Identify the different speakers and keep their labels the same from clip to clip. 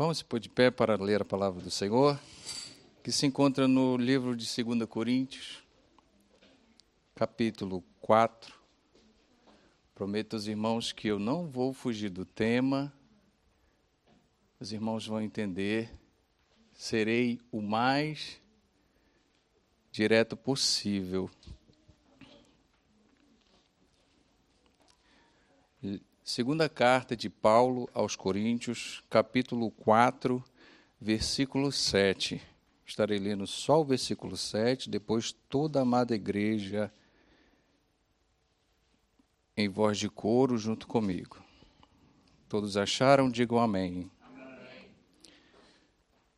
Speaker 1: Vamos se pôr de pé para ler a palavra do Senhor, que se encontra no livro de 2 Coríntios, capítulo 4. Prometo aos irmãos que eu não vou fugir do tema, os irmãos vão entender. Serei o mais direto possível. Segunda carta de Paulo aos Coríntios, capítulo 4, versículo 7. Estarei lendo só o versículo 7, depois toda a amada igreja em voz de coro junto comigo. Todos acharam? Digam amém. amém.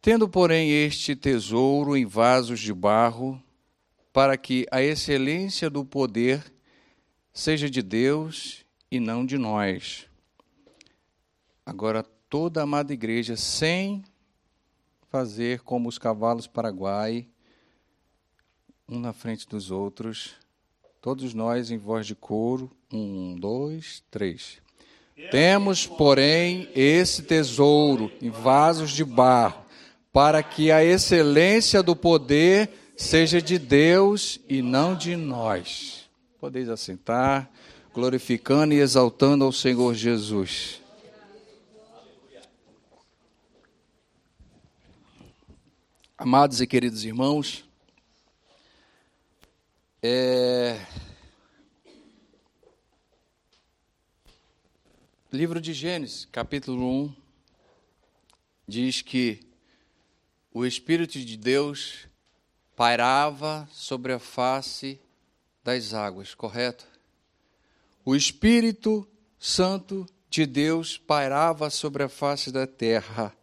Speaker 1: Tendo, porém, este tesouro em vasos de barro, para que a excelência do poder seja de Deus e não de nós. Agora, toda a amada igreja, sem fazer como os cavalos paraguai, um na frente dos outros, todos nós em voz de coro, um, dois, três. Temos, porém, esse tesouro em vasos de barro, para que a excelência do poder seja de Deus e não de nós. Podeis assentar glorificando e exaltando ao Senhor Jesus. Amados e queridos irmãos, é... livro de Gênesis, capítulo 1, diz que o Espírito de Deus pairava sobre a face das águas, correto? O Espírito Santo de Deus pairava sobre a face da terra.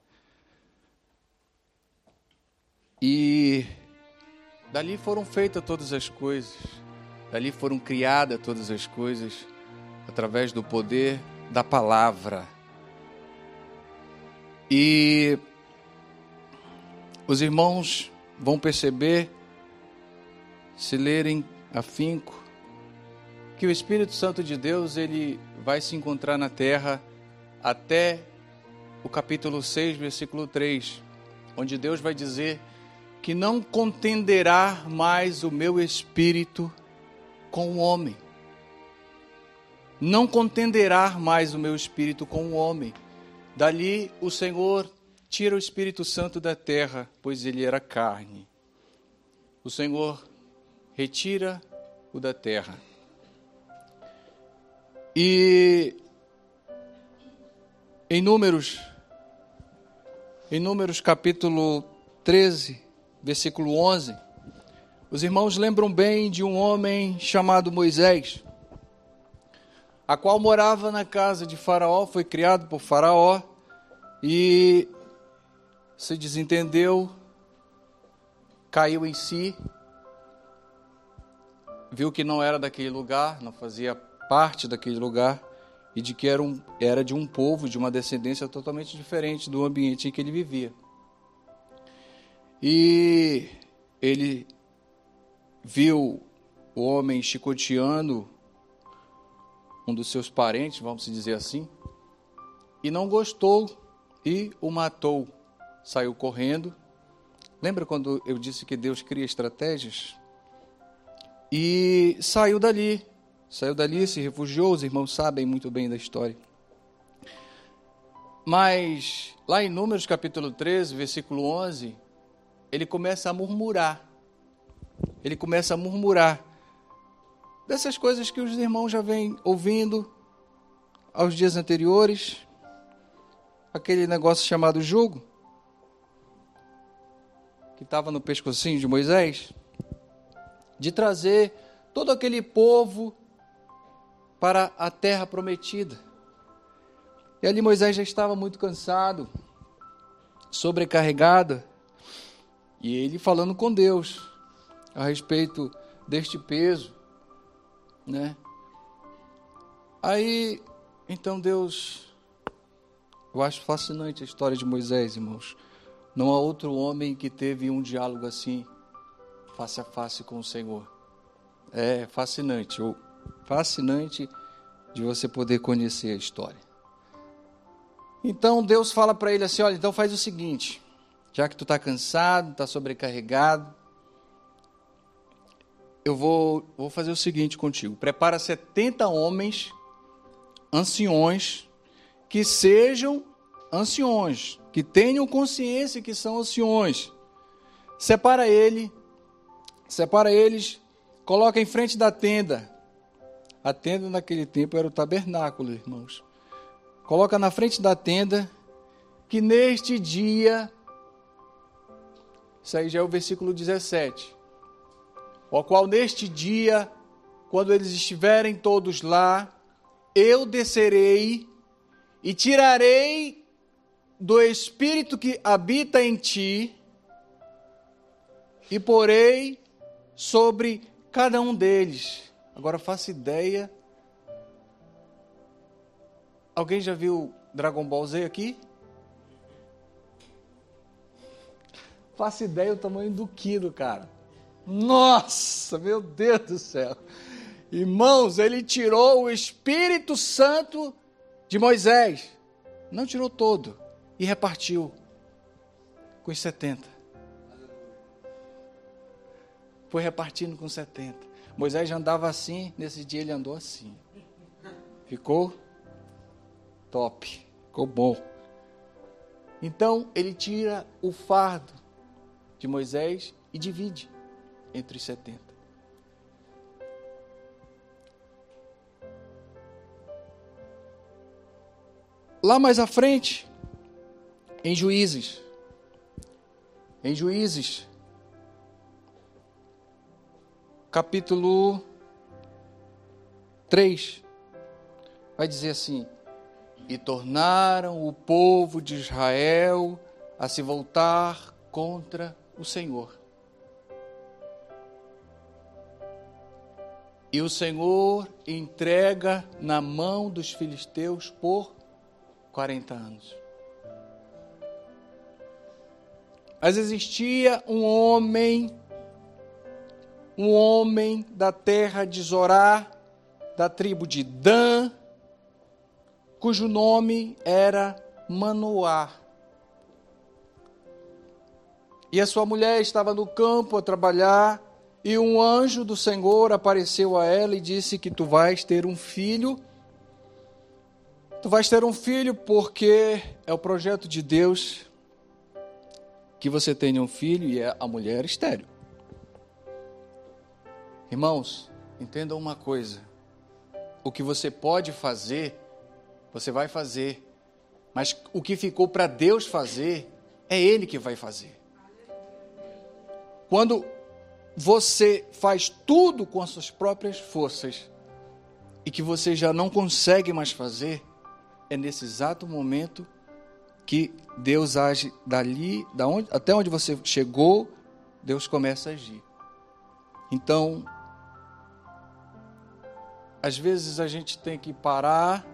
Speaker 1: E dali foram feitas todas as coisas, dali foram criadas todas as coisas, através do poder da palavra. E os irmãos vão perceber, se lerem afinco, que o Espírito Santo de Deus ele vai se encontrar na terra até o capítulo 6, versículo 3, onde Deus vai dizer que não contenderá mais o meu espírito com o homem. Não contenderá mais o meu espírito com o homem. Dali o Senhor tira o Espírito Santo da terra, pois ele era carne. O Senhor retira o da terra. E em Números, em Números capítulo 13, versículo 11, os irmãos lembram bem de um homem chamado Moisés, a qual morava na casa de Faraó, foi criado por Faraó e se desentendeu, caiu em si, viu que não era daquele lugar, não fazia parte daquele lugar e de que era, um, era de um povo, de uma descendência totalmente diferente do ambiente em que ele vivia. E ele viu o homem chicoteando um dos seus parentes, vamos dizer assim, e não gostou e o matou. Saiu correndo. Lembra quando eu disse que Deus cria estratégias? E saiu dali Saiu dali, se refugiou, os irmãos sabem muito bem da história. Mas lá em Números capítulo 13, versículo 11, ele começa a murmurar. Ele começa a murmurar dessas coisas que os irmãos já vêm ouvindo aos dias anteriores. Aquele negócio chamado jugo, que estava no pescocinho de Moisés, de trazer todo aquele povo para a terra prometida. E ali Moisés já estava muito cansado, sobrecarregado, e ele falando com Deus a respeito deste peso, né? Aí, então Deus, eu acho fascinante a história de Moisés, irmãos. Não há outro homem que teve um diálogo assim, face a face com o Senhor. É fascinante. Eu, fascinante de você poder conhecer a história. Então Deus fala para ele assim: olha, então faz o seguinte, já que tu está cansado, está sobrecarregado, eu vou, vou fazer o seguinte contigo: prepara 70 homens anciões que sejam anciões, que tenham consciência que são anciões. Separa ele, separa eles, coloca em frente da tenda. A tenda naquele tempo era o tabernáculo, irmãos. Coloca na frente da tenda que neste dia isso aí já é o versículo 17. O qual neste dia, quando eles estiverem todos lá, eu descerei e tirarei do espírito que habita em ti e porei sobre cada um deles. Agora faça ideia. Alguém já viu Dragon Ball Z aqui? Faça ideia o tamanho do Kiro, cara. Nossa, meu Deus do céu. Irmãos, ele tirou o Espírito Santo de Moisés. Não tirou todo e repartiu com os 70. Foi repartindo com 70. Moisés já andava assim, nesse dia ele andou assim. Ficou top, ficou bom. Então ele tira o fardo de Moisés e divide entre os 70. Lá mais à frente, em Juízes, em Juízes, capítulo 3, vai dizer assim: E tornaram o povo de Israel a se voltar contra o Senhor. E o Senhor entrega na mão dos filisteus por 40 anos. Mas existia um homem, um homem da terra de Zorá, da tribo de Dan, cujo nome era Manoá. E a sua mulher estava no campo a trabalhar, e um anjo do Senhor apareceu a ela e disse que tu vais ter um filho. Tu vais ter um filho porque é o projeto de Deus que você tenha um filho e é a mulher estéreo. Irmãos, entendam uma coisa. O que você pode fazer, você vai fazer. Mas o que ficou para Deus fazer, é Ele que vai fazer. Quando você faz tudo com as suas próprias forças e que você já não consegue mais fazer, é nesse exato momento que Deus age dali, da onde, até onde você chegou, Deus começa a agir. Então, às vezes a gente tem que parar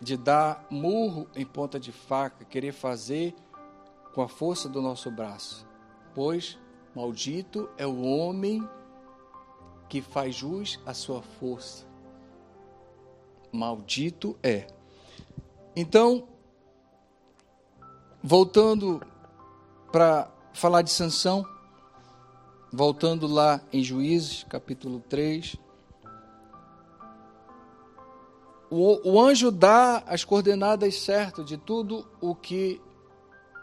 Speaker 1: de dar murro em ponta de faca, querer fazer com a força do nosso braço, pois maldito é o homem que faz jus à sua força maldito é. Então, voltando para falar de Sansão, voltando lá em Juízes, capítulo 3, o, o anjo dá as coordenadas certas de tudo o que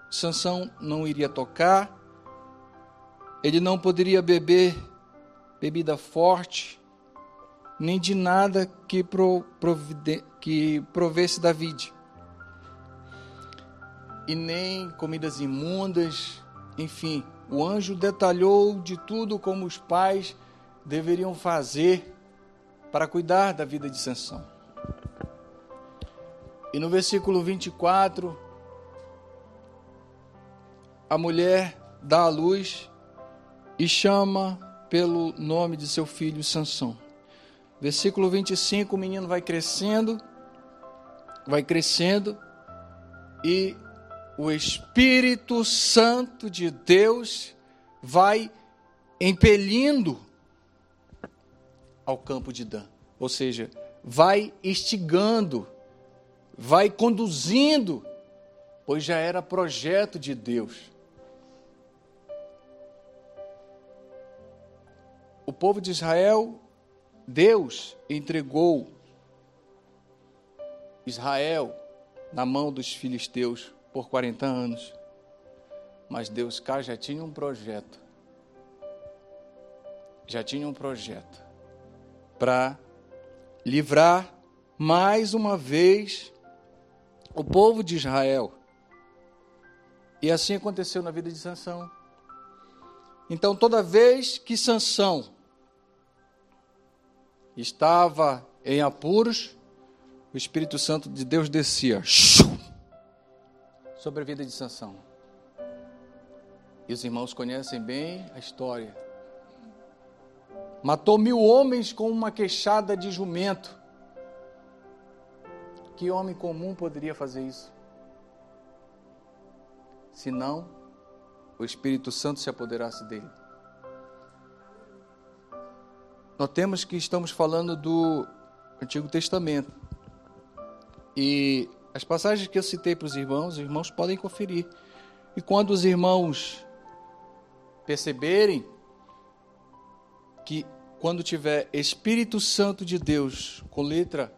Speaker 1: Sansão não iria tocar, ele não poderia beber bebida forte, nem de nada que, pro, que provesse David. E nem comidas imundas, enfim, o anjo detalhou de tudo como os pais deveriam fazer para cuidar da vida de Sansão. E no versículo 24, a mulher dá a luz e chama pelo nome de seu filho Sansão. Versículo 25, o menino vai crescendo, vai crescendo, e o Espírito Santo de Deus vai impelindo ao campo de Dan. Ou seja, vai instigando, vai conduzindo, pois já era projeto de Deus. O povo de Israel, Deus entregou Israel na mão dos filisteus por 40 anos. Mas Deus cá já tinha um projeto. Já tinha um projeto para livrar mais uma vez o povo de Israel. E assim aconteceu na vida de Sansão. Então, toda vez que Sansão estava em apuros, o Espírito Santo de Deus descia sobre a vida de Sansão. E os irmãos conhecem bem a história. Matou mil homens com uma queixada de jumento. Que homem comum poderia fazer isso? Se não, o Espírito Santo se apoderasse dele. Notemos que estamos falando do Antigo Testamento. E as passagens que eu citei para os irmãos, os irmãos podem conferir. E quando os irmãos perceberem que quando tiver Espírito Santo de Deus com letra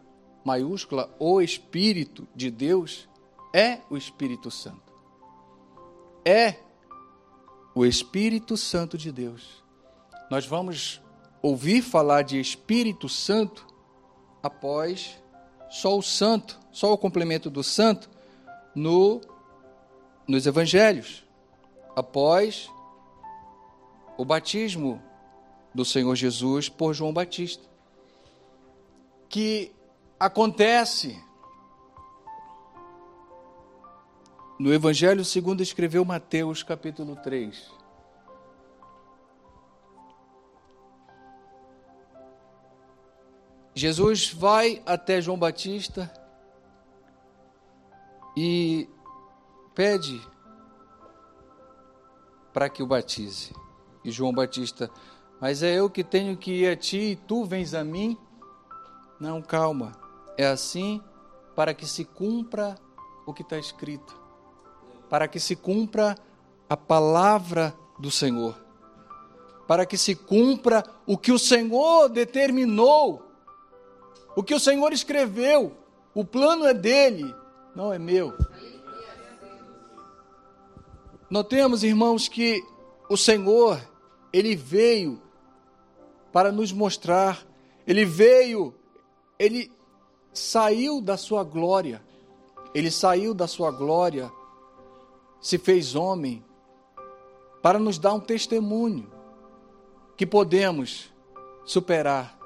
Speaker 1: maiúscula, o Espírito de Deus é o Espírito Santo. É o Espírito Santo de Deus. Nós vamos ouvir falar de Espírito Santo após só o santo, só o complemento do santo no nos evangelhos, após o batismo do Senhor Jesus por João Batista, que acontece no Evangelho segundo escreveu Mateus, capítulo 3. Jesus vai até João Batista e pede para que o batize. E João Batista, mas é eu que tenho que ir a ti e tu vens a mim? Não, calma. É assim para que se cumpra o que está escrito, para que se cumpra a palavra do Senhor, para que se cumpra o que o Senhor determinou o que o Senhor escreveu, o plano é dele, não é meu. Notemos, irmãos, que o Senhor, ele veio para nos mostrar, ele veio, ele saiu da sua glória, ele saiu da sua glória, se fez homem, para nos dar um testemunho que podemos superar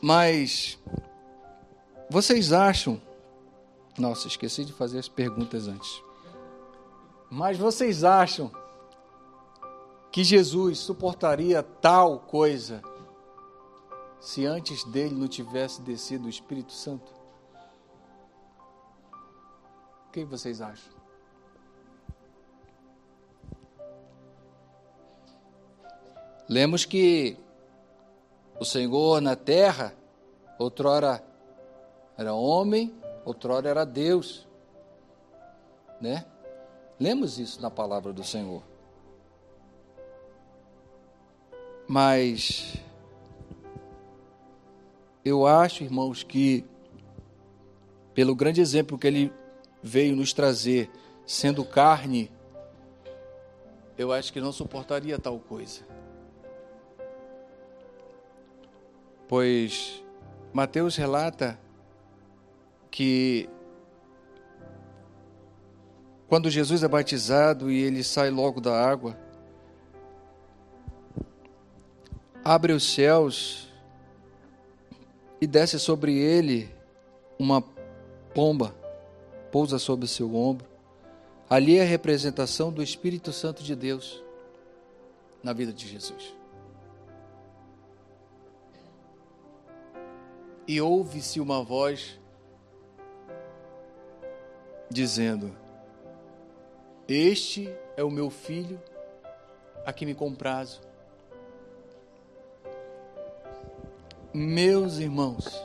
Speaker 1: Mas vocês acham. Nossa, esqueci de fazer as perguntas antes. Mas vocês acham que Jesus suportaria tal coisa se antes dele não tivesse descido o Espírito Santo? O que vocês acham? Lemos que o Senhor na terra, outrora era homem, outrora era Deus. Né? Lemos isso na palavra do Senhor. Mas eu acho, irmãos, que pelo grande exemplo que ele veio nos trazer, sendo carne, eu acho que não suportaria tal coisa. pois Mateus relata que quando Jesus é batizado e ele sai logo da água, abre os céus e desce sobre ele uma pomba, pousa sobre o seu ombro. Ali é a representação do Espírito Santo de Deus na vida de Jesus. e ouve-se uma voz dizendo: Este é o meu filho, a quem me comprazo. Meus irmãos,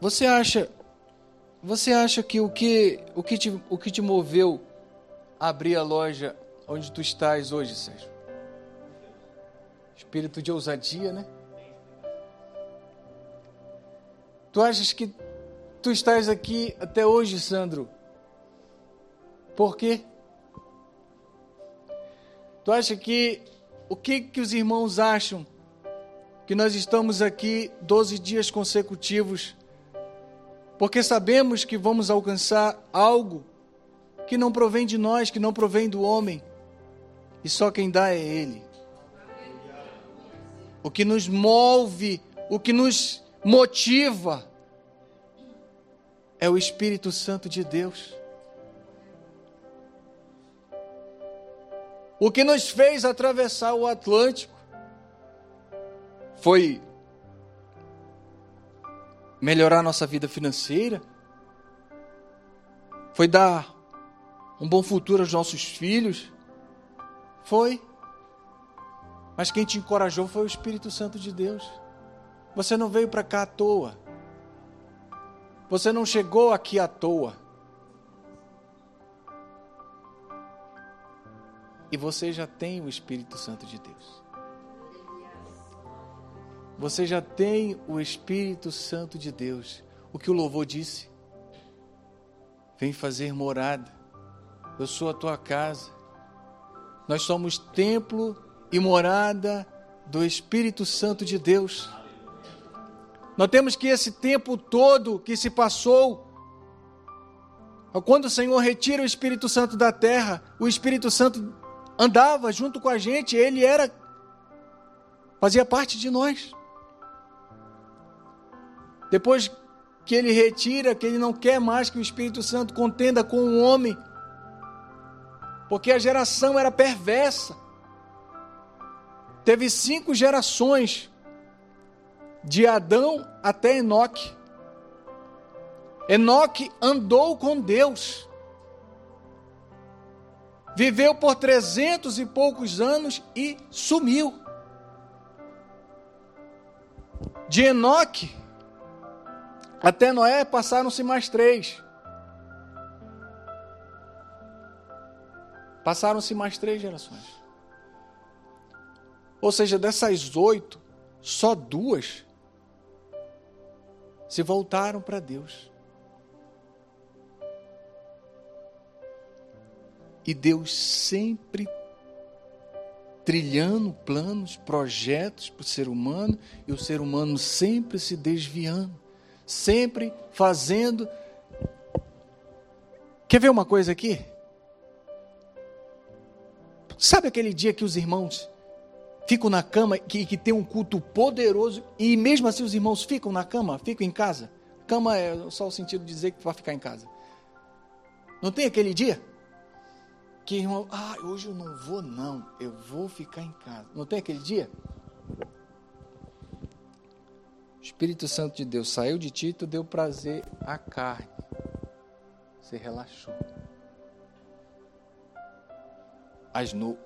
Speaker 1: você acha você acha que o que o que te, o que te moveu a abrir a loja onde tu estás hoje, Sérgio? Espírito de ousadia, né? Tu achas que tu estás aqui até hoje, Sandro? Por quê? Tu acha que o que que os irmãos acham que nós estamos aqui 12 dias consecutivos? Porque sabemos que vamos alcançar algo que não provém de nós, que não provém do homem, e só quem dá é ele. O que nos move, o que nos motiva é o Espírito Santo de Deus. O que nos fez atravessar o Atlântico foi melhorar nossa vida financeira, foi dar um bom futuro aos nossos filhos, foi. Mas quem te encorajou foi o Espírito Santo de Deus. Você não veio para cá à toa. Você não chegou aqui à toa. E você já tem o Espírito Santo de Deus. Você já tem o Espírito Santo de Deus. O que o louvor disse? Vem fazer morada. Eu sou a tua casa. Nós somos templo e morada do Espírito Santo de Deus. Nós temos que esse tempo todo que se passou, quando o Senhor retira o Espírito Santo da terra, o Espírito Santo andava junto com a gente, ele era fazia parte de nós. Depois que ele retira, que ele não quer mais que o Espírito Santo contenda com o homem, porque a geração era perversa. Teve cinco gerações de Adão até Enoque. Enoque andou com Deus. Viveu por trezentos e poucos anos e sumiu. De Enoque até Noé passaram-se mais três. Passaram-se mais três gerações. Ou seja, dessas oito, só duas se voltaram para Deus. E Deus sempre trilhando planos, projetos para o ser humano, e o ser humano sempre se desviando, sempre fazendo. Quer ver uma coisa aqui? Sabe aquele dia que os irmãos ficam na cama, que, que tem um culto poderoso, e mesmo assim os irmãos ficam na cama, ficam em casa. Cama é só o sentido de dizer que vai ficar em casa. Não tem aquele dia? Que irmão, ah, hoje eu não vou não, eu vou ficar em casa. Não tem aquele dia? O Espírito Santo de Deus saiu de ti, tu deu prazer à carne. Você relaxou. As no,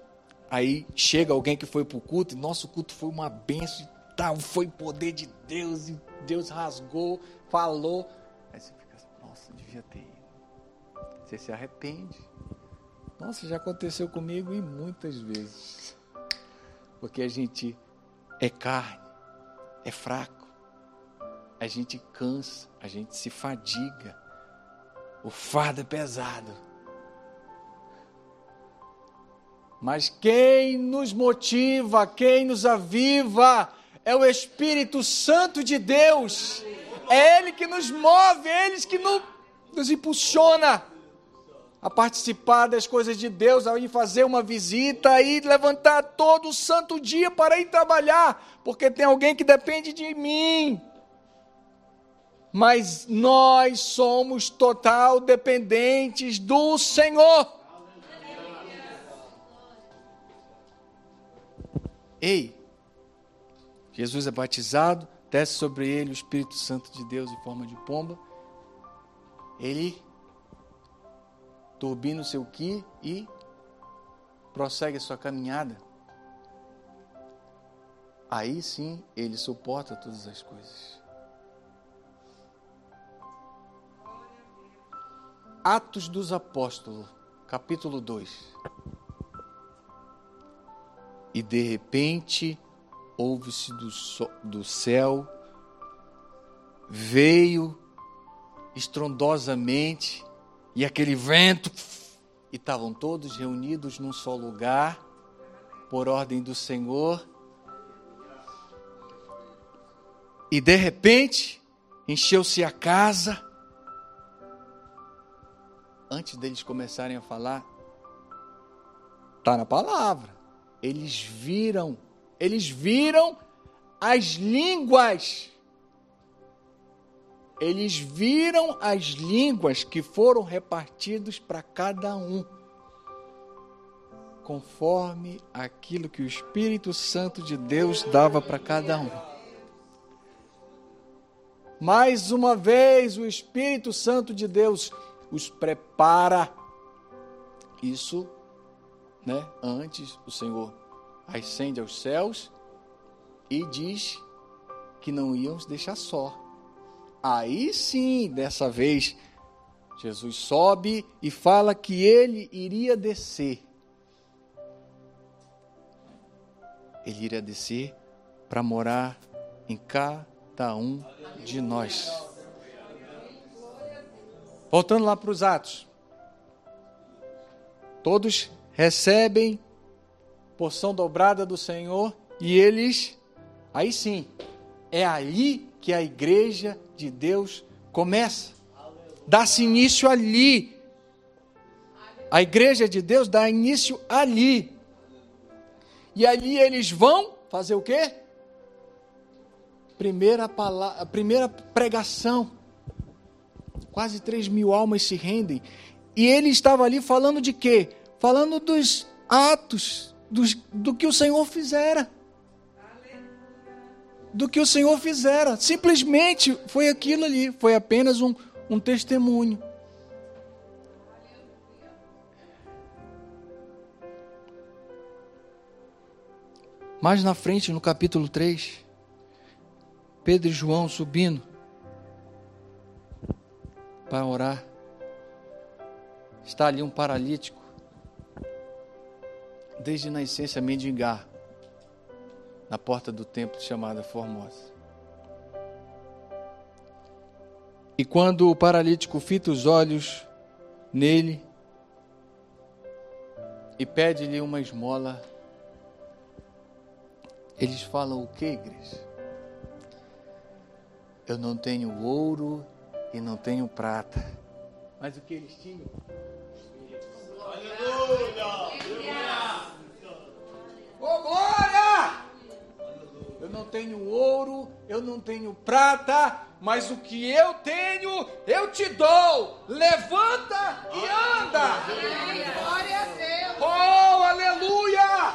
Speaker 1: Aí chega alguém que foi para o culto, e nosso culto foi uma benção e tal, foi poder de Deus, e Deus rasgou, falou. Aí você fica assim, nossa, devia ter ido. Você se arrepende. Nossa, já aconteceu comigo e muitas vezes. Porque a gente é carne, é fraco, a gente cansa, a gente se fadiga, o fardo é pesado. Mas quem nos motiva, quem nos aviva, é o Espírito Santo de Deus. É Ele que nos move, é Ele que nos, impulsiona a participar das coisas de Deus, a ir fazer uma visita, e levantar todo o santo dia para ir trabalhar, porque tem alguém que depende de mim. Mas nós somos total dependentes do Senhor. Ei, Jesus é batizado, desce sobre ele o Espírito Santo de Deus em forma de pomba. Ele turbina o seu ki e prossegue a sua caminhada. Aí sim ele suporta todas as coisas. Atos dos Apóstolos, capítulo 2. E de repente, ouve-se do, do céu, veio estrondosamente, e aquele vento, e estavam todos reunidos num só lugar, por ordem do Senhor. E de repente, encheu-se a casa. Antes deles começarem a falar, está na palavra. Eles viram, eles viram as línguas. Eles viram as línguas que foram repartidas para cada um, conforme aquilo que o Espírito Santo de Deus dava para cada um. Mais uma vez, o Espírito Santo de Deus os prepara. Isso né? Antes o Senhor ascende aos céus e diz que não íamos deixar só. Aí sim, dessa vez, Jesus sobe e fala que ele iria descer. Ele iria descer para morar em cada um de nós. Voltando lá para os Atos. Todos recebem porção dobrada do Senhor e eles, aí sim, é aí que a igreja de Deus começa. Dá-se início ali. A igreja de Deus dá início ali. E ali eles vão fazer o quê? Primeira, palavra, primeira pregação. Quase 3 mil almas se rendem. E ele estava ali falando de quê? falando dos atos, dos, do que o Senhor fizera. Do que o Senhor fizera. Simplesmente foi aquilo ali, foi apenas um, um testemunho. Mais na frente, no capítulo 3, Pedro e João subindo para orar. Está ali um paralítico desde nascença mendigar na porta do templo chamada Formosa. E quando o paralítico fita os olhos nele e pede-lhe uma esmola, eles falam o que, igreja? Eu não tenho ouro e não tenho prata. Mas o que eles tinham? Tenho ouro, eu não tenho prata, mas o que eu tenho, eu te dou. Levanta e anda. Glória a Deus. Oh, aleluia!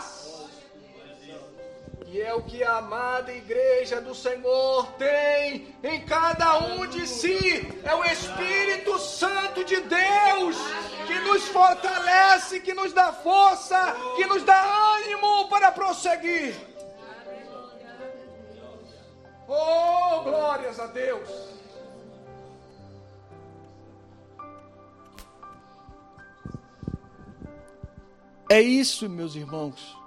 Speaker 1: E é o que a amada igreja do Senhor tem em cada um de si. É o Espírito Santo de Deus que nos fortalece, que nos dá força, que nos dá ânimo para prosseguir. Oh, glórias a Deus. É isso, meus irmãos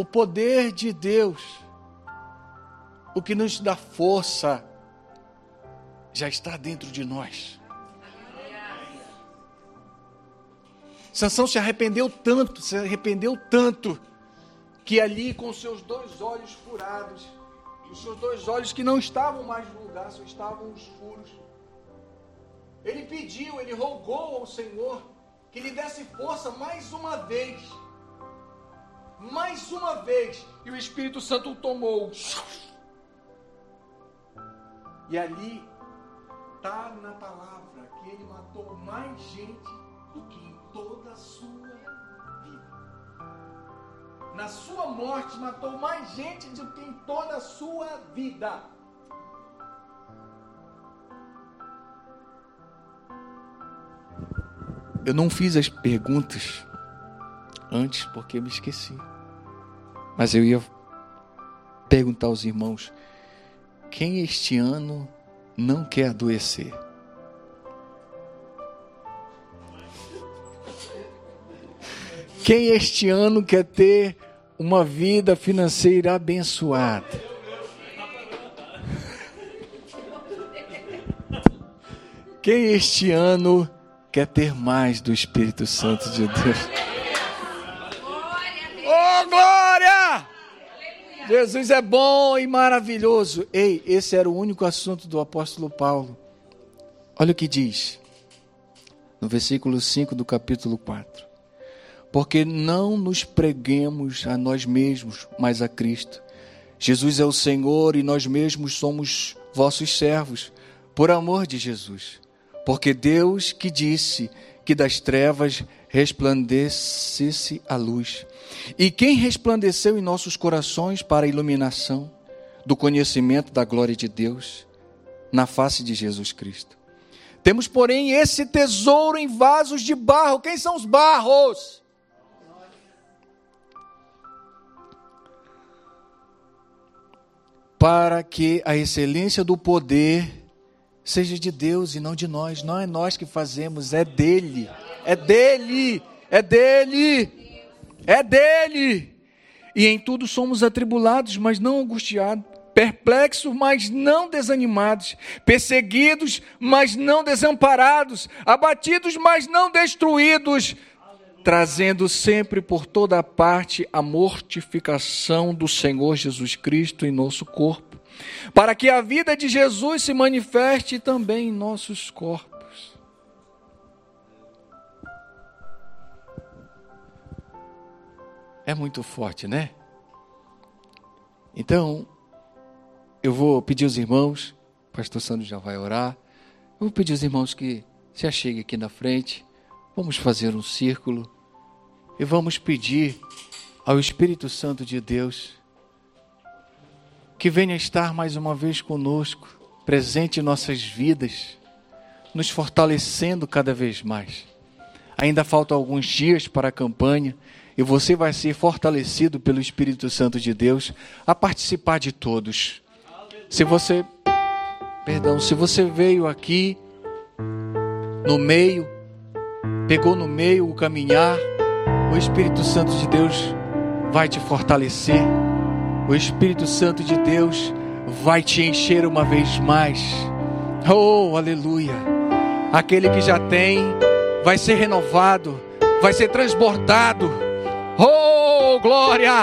Speaker 1: o poder de Deus, o que nos dá força, já está dentro de nós. Sansão se arrependeu tanto, se arrependeu tanto, que ali com seus dois olhos furados, os seus dois olhos que não estavam mais no lugar, só estavam escuros, ele pediu, ele rogou ao Senhor que lhe desse força mais uma vez mais uma vez e o Espírito Santo o tomou. E ali está na palavra que ele matou mais gente do que em toda a sua. Na sua morte matou mais gente do que em toda a sua vida. Eu não fiz as perguntas antes porque me esqueci. Mas eu ia perguntar aos irmãos: quem este ano não quer adoecer? Quem este ano quer ter uma vida financeira abençoada? Quem este ano quer ter mais do Espírito Santo de Deus? Oh, glória! Jesus é bom e maravilhoso. Ei, esse era o único assunto do apóstolo Paulo. Olha o que diz no versículo 5 do capítulo 4. Porque não nos preguemos a nós mesmos, mas a Cristo. Jesus é o Senhor e nós mesmos somos vossos servos, por amor de Jesus. Porque Deus que disse que das trevas resplandecesse a luz. E quem resplandeceu em nossos corações para a iluminação do conhecimento da glória de Deus na face de Jesus Cristo. Temos, porém, esse tesouro em vasos de barro. Quem são os barros? Para que a excelência do poder seja de Deus e não de nós. Não é nós que fazemos, é dele. É dele. É dele. É dele. E em tudo somos atribulados, mas não angustiados, perplexos, mas não desanimados, perseguidos, mas não desamparados, abatidos, mas não destruídos, trazendo sempre por toda parte a mortificação do Senhor Jesus Cristo em nosso corpo para que a vida de Jesus se manifeste também em nossos corpos. É muito forte, né? Então, eu vou pedir aos irmãos, o pastor Sandro já vai orar, eu vou pedir aos irmãos que se acheguem aqui na frente, vamos fazer um círculo e vamos pedir ao Espírito Santo de Deus que venha estar mais uma vez conosco, presente em nossas vidas, nos fortalecendo cada vez mais. Ainda faltam alguns dias para a campanha e você vai ser fortalecido pelo Espírito Santo de Deus a participar de todos. Se você, perdão, se você veio aqui no meio, pegou no meio o caminhar, o Espírito Santo de Deus vai te fortalecer o Espírito Santo de Deus vai te encher uma vez mais. Oh, aleluia! Aquele que já tem vai ser renovado, vai ser transbordado. Oh, glória!